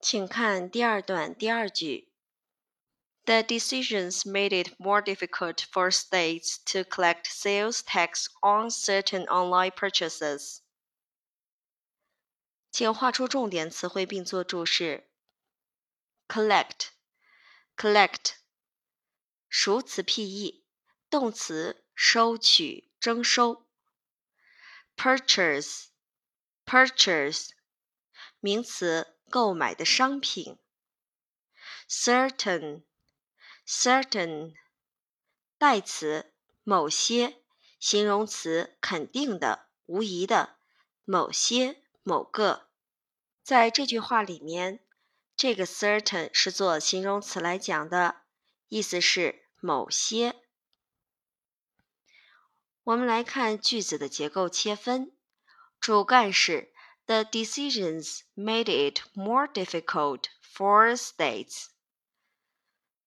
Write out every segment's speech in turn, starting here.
请看第二段第二句。The decisions made it more difficult for states to collect sales tax on certain online purchases. 请画出重点词汇并做注释。collect，collect，数词 P-E，动词收取、征收。purchase，purchase，名词 购买的商品。certain，certain，代词某些，形容词肯定的、无疑的，某些。某个，在这句话里面，这个 certain 是做形容词来讲的，意思是某些。我们来看句子的结构切分，主干是 The decisions made it more difficult for states。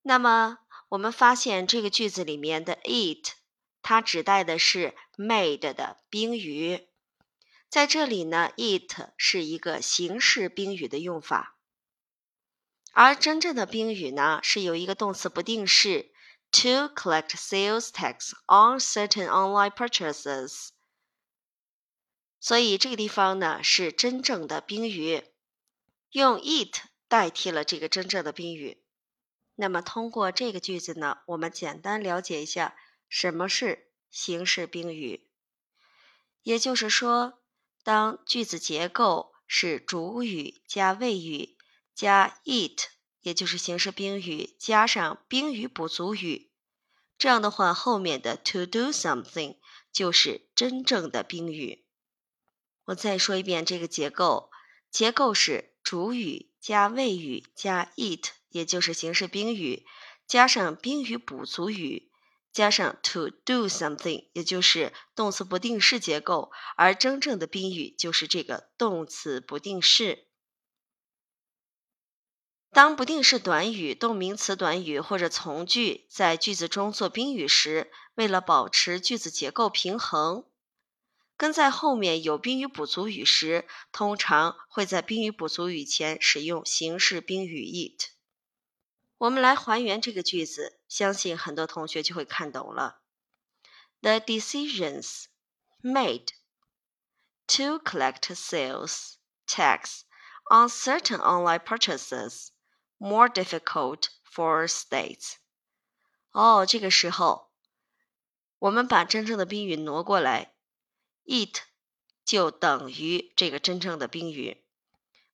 那么我们发现这个句子里面的 it，它指代的是 made 的宾语。在这里呢，it 是一个形式宾语的用法，而真正的宾语呢是有一个动词不定式 to collect sales tax on certain online purchases。 所以这个地方呢是真正的宾语，用 it 代替了这个真正的宾语。那么通过这个句子呢，我们简单了解一下什么是形式宾语，也就是说。当句子结构是主语加谓语加 it，也就是形式宾语加上宾语补足语，这样的话，后面的 to do something 就是真正的宾语。我再说一遍这个结构：结构是主语加谓语加 it，也就是形式宾语加上宾语补足语。加上 to do something，也就是动词不定式结构，而真正的宾语就是这个动词不定式。当不定式短语、动名词短语或者从句在句子中做宾语时，为了保持句子结构平衡，跟在后面有宾语补足语时，通常会在宾语补足语前使用形式宾语 it。我们来还原这个句子，相信很多同学就会看懂了。The decisions made to collect sales tax on certain online purchases more difficult for states。哦，这个时候我们把真正的宾语挪过来，it 就等于这个真正的宾语。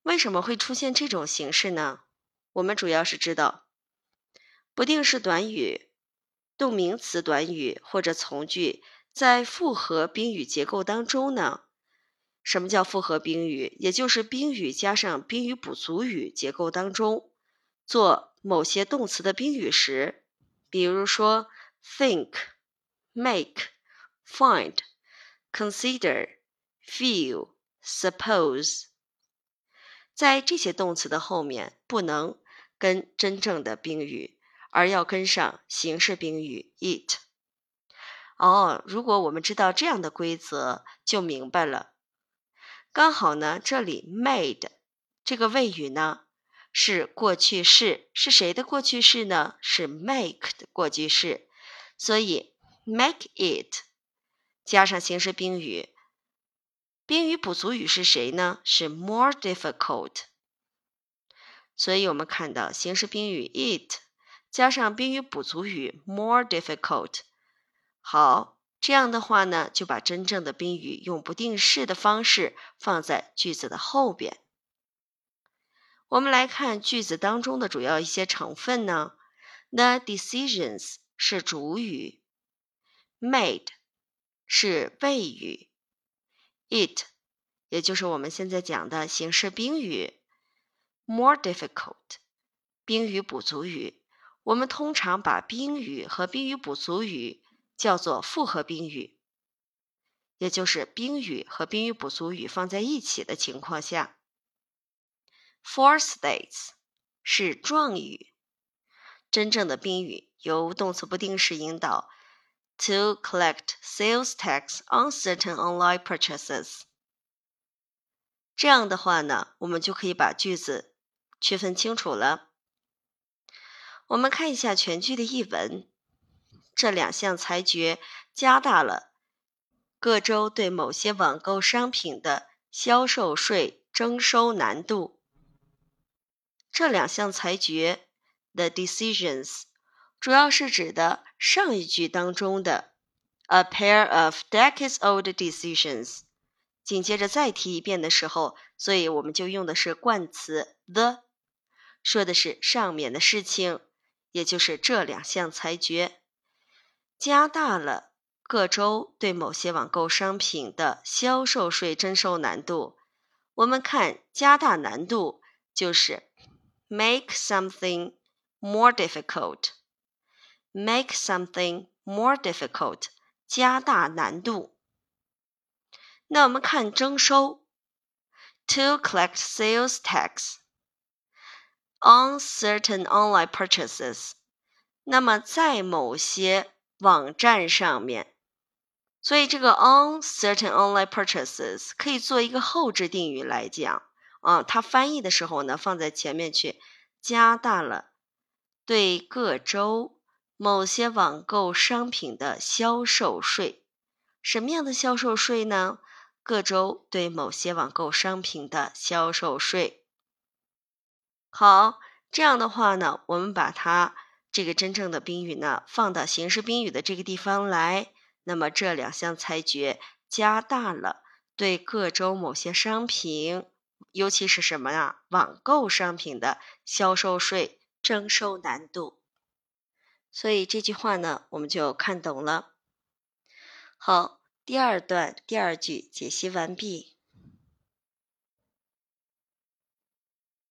为什么会出现这种形式呢？我们主要是知道。不定式短语、动名词短语或者从句在复合宾语结构当中呢？什么叫复合宾语？也就是宾语加上宾语补足语结构当中做某些动词的宾语时，比如说 think、make、find、consider、feel、suppose，在这些动词的后面不能跟真正的宾语。而要跟上形式宾语 it。哦，如果我们知道这样的规则，就明白了。刚好呢，这里 made 这个谓语呢是过去式，是谁的过去式呢？是 make 的过去式，所以 make it 加上形式宾语，宾语补足语是谁呢？是 more difficult。所以我们看到形式宾语 it。加上宾语补足语 more difficult，好，这样的话呢，就把真正的宾语用不定式的方式放在句子的后边。我们来看句子当中的主要一些成分呢，the decisions 是主语，made 是谓语，it 也就是我们现在讲的形式宾语，more difficult 宾语补足语。我们通常把宾语和宾语补足语叫做复合宾语，也就是宾语和宾语补足语放在一起的情况下。Four states 是状语，真正的宾语由动词不定式引导。To collect sales tax on certain online purchases。这样的话呢，我们就可以把句子区分清楚了。我们看一下全句的译文，这两项裁决加大了各州对某些网购商品的销售税征收难度。这两项裁决，the decisions，主要是指的上一句当中的 a pair of decades-old decisions。紧接着再提一遍的时候，所以我们就用的是冠词 the，说的是上面的事情，也就是这两项裁决，加大了各州对某些网购商品的销售税征收难度。我们看加大难度就是。make something more difficult. Make something more difficult，加大难度。那我们看征收，to collect sales tax on certain online purchases。那么在某些网站上面，所以这个 on certain online purchases 可以做一个后置定语来讲。啊，它翻译的时候呢，放在前面去，加大了对各州某些网购商品的销售税。什么样的销售税呢？各州对某些网购商品的销售税。好，这样的话呢，我们把它这个真正的宾语呢，放到形式宾语的这个地方来。那么这两项裁决加大了对各州某些商品。尤其是什么呀？网购商品的销售税征收难度。所以这句话呢，我们就看懂了。好，第二段第二句解析完毕。